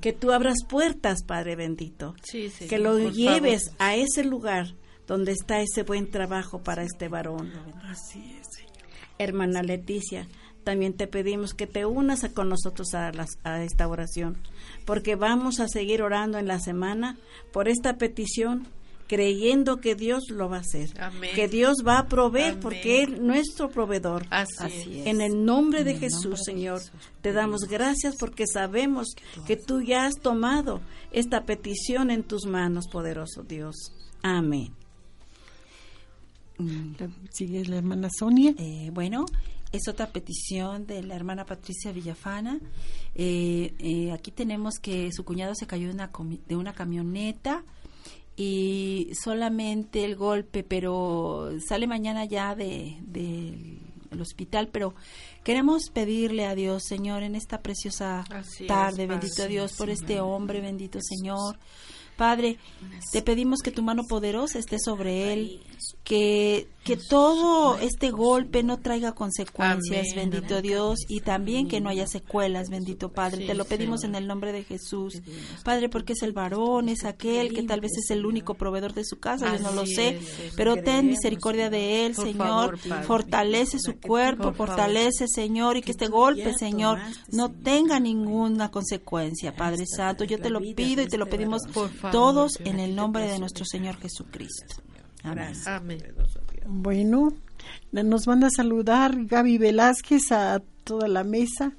que tú abras puertas, Padre bendito, Sí, que lo lleves favor. a ese lugar donde está ese buen trabajo para este varón. Así es, Señor. Hermana Leticia, también te pedimos que te unas a- con nosotros a, las- a esta oración, porque vamos a seguir orando en la semana por esta petición, creyendo que Dios lo va a hacer, Amén. que Dios va a proveer, Amén. porque Él nuestro proveedor. Así, Así es. En el nombre de el Jesús, nombre de Señor, Jesús, te damos gracias porque sabemos que tú ya has tomado esta petición en tus manos, poderoso Dios. Amén. Mm, Sigue la hermana Sonia. eh, bueno, es otra petición de la hermana Patricia Villafana. Eh, eh, aquí tenemos que su cuñado se cayó de una, de una camioneta y solamente el golpe, pero sale mañana ya de, del el hospital, pero queremos pedirle a Dios, Señor, en esta preciosa Así tarde, bendito Dios, por este hombre, bendito Señor. Padre, te pedimos que tu mano poderosa esté sobre él, que, que todo este golpe no traiga consecuencias, Amén, bendito. Dios, y también que no haya secuelas, bendito Padre. Te lo pedimos en el nombre de Jesús. Padre, porque es el varón, es aquel que tal vez es el único proveedor de su casa, yo no lo sé, pero ten misericordia de él, Señor. Fortalece su cuerpo, fortalece, Señor, y que este golpe, Señor, no tenga ninguna consecuencia, Padre Santo. Yo te lo pido y te lo pedimos Por. Todos en el nombre de nuestro Señor Jesucristo. Amén. Amén. Bueno, nos manda a saludar Gaby Velázquez a toda la mesa.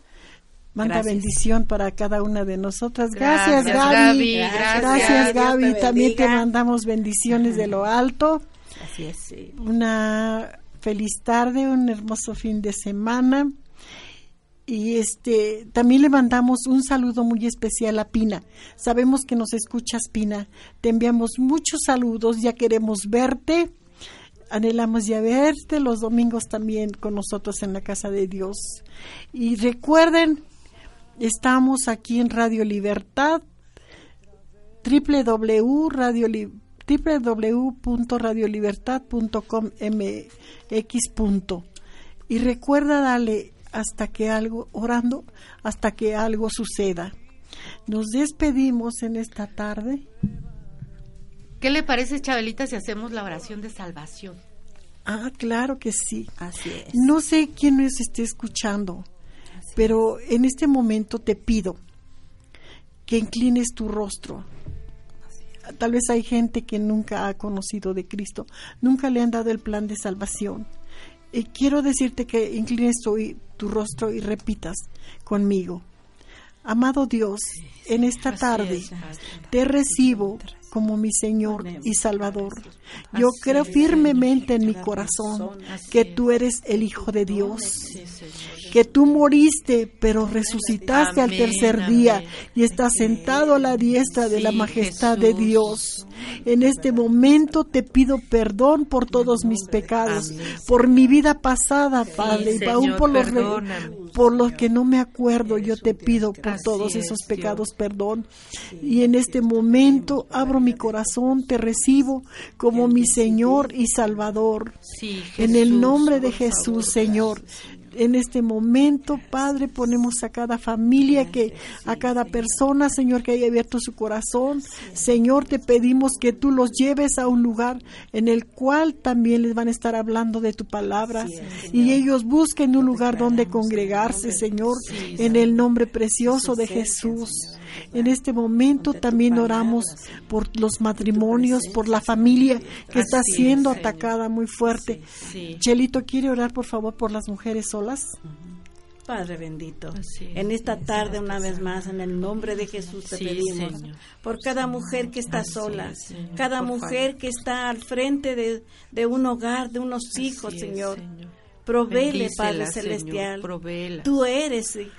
Manda Gracias. bendición para cada una de nosotras. Gracias, Gracias, Gaby. Gaby. Gracias, Gracias. Gaby. Te También te mandamos bendiciones de lo alto. Así es. Sí. Una feliz tarde, un hermoso fin de semana. Y este también le mandamos un saludo muy especial a Pina. Sabemos que nos escuchas, Pina. Te enviamos muchos saludos, ya queremos verte. Anhelamos ya verte los domingos también con nosotros en la casa de Dios. Y recuerden, estamos aquí en Radio Libertad, www.radio www.radiolibertad.com.mx. Y recuerda darle hasta que algo, orando, hasta que algo suceda. Nos despedimos en esta tarde. ¿Qué le parece, Chabelita, si hacemos la oración de salvación? Ah, claro que sí. Así es. No sé quién nos esté escuchando, pero en este momento te pido que inclines tu rostro. Tal vez hay gente que nunca ha conocido de Cristo, nunca le han dado el plan de salvación. Y quiero decirte que inclines tu, tu rostro y repitas conmigo. Amado Dios, en esta tarde te recibo como mi Señor y Salvador. Yo creo firmemente en mi corazón que tú eres el Hijo de Dios. Que tú moriste, pero resucitaste al Amén, tercer día y estás sentado a la diestra de la majestad de. Dios. En este momento te pido perdón por todos mis pecados, por mi vida pasada, Padre, y aún por los, por los que no me acuerdo, yo te pido por todos es, esos pecados perdón. Y en este momento abro mi corazón, te recibo como mi Señor y Salvador. En el nombre de Jesús. Señor. En este momento, Padre, ponemos a cada familia, que a cada persona, Señor, que haya abierto su corazón. Señor, te pedimos que tú los lleves a un lugar en el cual también les van a estar hablando de tu palabra y ellos busquen un lugar donde congregarse, Señor, en el nombre precioso de Jesús. En este momento también oramos por los matrimonios, por la familia que está siendo atacada muy fuerte. Chelito, ¿quiere orar por favor por las mujeres solas? Padre bendito, Así en esta tarde una vez más, en el nombre de Jesús te Sí, pedimos Señor. por cada mujer que está sola, es, Señor, cada por mujer favor. que está al frente de, de un hogar, de unos hijos, es, Señor. Señor. Provéele, Padre Celestial. Señor. Tú eres eh,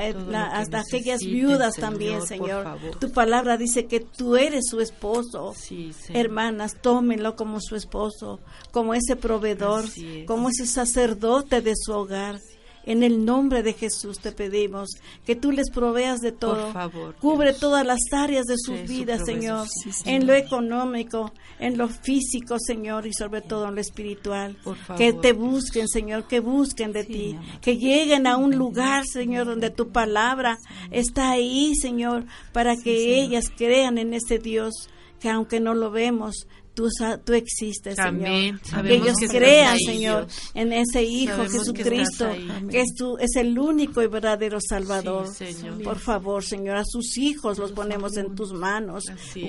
eh, la- hasta aquellas viudas Señor, también, Señor. Tu palabra dice que tú eres su esposo. Sí. Hermanas, tómenlo como su esposo, como ese proveedor, es. como ese sacerdote de su hogar. En el nombre de Jesús te pedimos que tú les proveas de todo. Por favor, Cubre Dios. todas las áreas de sus su vidas, proveedor. Señor. Sí, Señor. En lo económico, en lo físico, Señor, y sobre todo en lo espiritual. Por favor, que te busquen, Señor, que busquen de Sí, ti. Que lleguen a un lugar, Señor, donde tu palabra está ahí, Señor, para que ellas crean en ese Dios que aunque no lo vemos, tú, sa- tú existes, Amén. Señor. Que ellos que crean, ahí, Señor, Dios. en ese Hijo Sabemos Jesucristo, que es, tu, es el único y verdadero Salvador. Sí, Señor. Por favor, Señor, a sus hijos los ponemos en tus manos.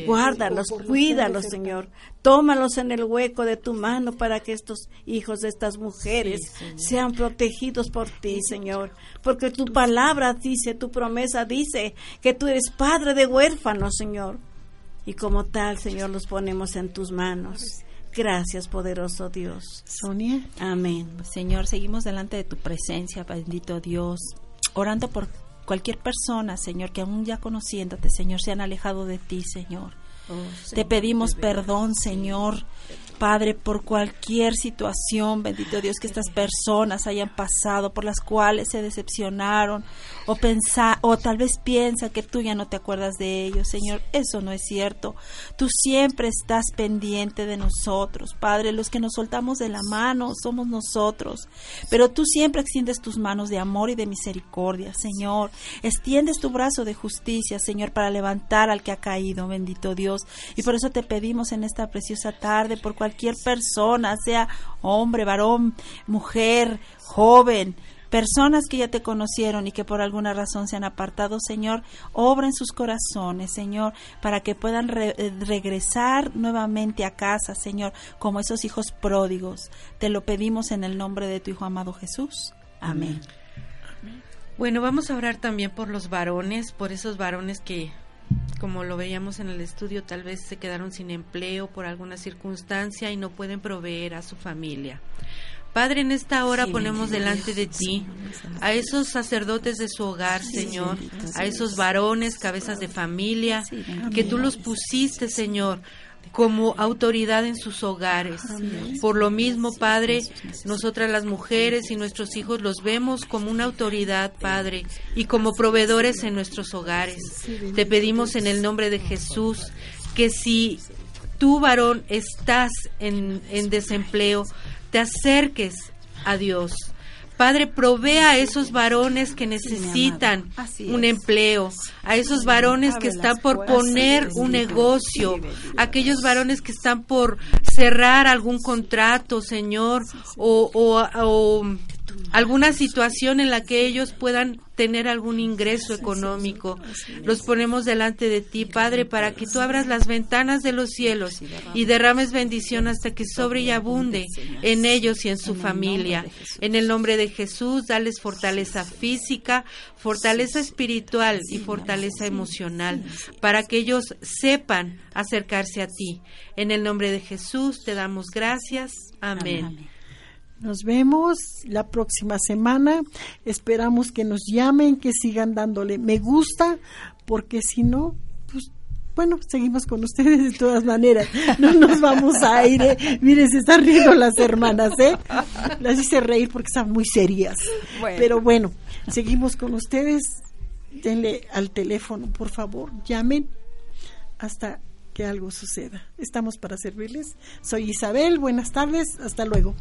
Guárdalos, cuídalos, Señor. Tómalos en el hueco de tu mano para que estos hijos de estas mujeres Sí, sean protegidos por ti, Señor. Porque tu palabra dice, tu promesa dice que tú eres padre de huérfanos, Señor. Y como tal, Señor, los ponemos en tus manos. Gracias, poderoso Dios. Sonia. Amén. Señor, seguimos delante de tu presencia, bendito Dios, orando por cualquier persona, Señor, que aún ya conociéndote, Señor, se han alejado de ti, Señor. Te pedimos perdón, Señor, Padre, por cualquier situación, bendito Dios, que estas personas hayan pasado, por las cuales se decepcionaron, o pensar, o tal vez piensan que tú ya no te acuerdas de ellos, Señor. Eso no es cierto. Tú siempre estás pendiente de nosotros, Padre. Los que nos soltamos de la mano somos nosotros, pero tú siempre extiendes tus manos de amor y de misericordia, Señor. Extiendes tu brazo de justicia, Señor, para levantar al que ha caído, bendito Dios. Y por eso te pedimos en esta preciosa tarde, por cualquier persona, sea hombre, varón, mujer, joven, personas que ya te conocieron y que por alguna razón se han apartado, Señor, obra en sus corazones, Señor, para que puedan re- eh, regresar nuevamente a casa, Señor, como esos hijos pródigos. Te lo pedimos en el nombre de tu Hijo amado Jesús. Amén. Bueno, vamos a orar también por los varones, por esos varones que, como lo veíamos en el estudio, tal vez se quedaron sin empleo por alguna circunstancia y no pueden proveer a su familia. Padre, en esta hora Sí, ponemos delante de ti a esos sacerdotes de su hogar, Señor, a esos varones, cabezas de familia, que tú los pusiste, Señor, como autoridad en sus hogares. Por lo mismo, Padre, nosotras las mujeres y nuestros hijos los vemos como una autoridad, Padre, y como proveedores en nuestros hogares. Te pedimos en el nombre de Jesús que si tú, varón, estás en, en desempleo, te acerques a Dios. Padre, provee a esos varones que necesitan un empleo, a esos varones que están por poner un negocio, aquellos varones que están por cerrar algún contrato, Señor, o, o- o alguna situación en la que ellos puedan tener algún ingreso económico. Los ponemos delante de ti, Padre, para que tú abras las ventanas de los cielos y derrames bendición hasta que sobre y abunde en ellos y en su familia. En el nombre de Jesús, dales fortaleza física, fortaleza espiritual y fortaleza emocional, para que ellos sepan acercarse a ti. En el nombre de Jesús te damos gracias. Amén. Nos vemos la próxima semana. Esperamos que nos llamen, que sigan dándole me gusta, porque si no, pues bueno, seguimos con ustedes de todas maneras. No nos vamos a ir. ¿eh? Miren, se están riendo las hermanas, ¿eh? Las hice reír porque están muy serias. Pero bueno, seguimos con ustedes. Denle al teléfono, por favor, llamen hasta que algo suceda. Estamos para servirles. Soy Isabel, buenas tardes, hasta luego.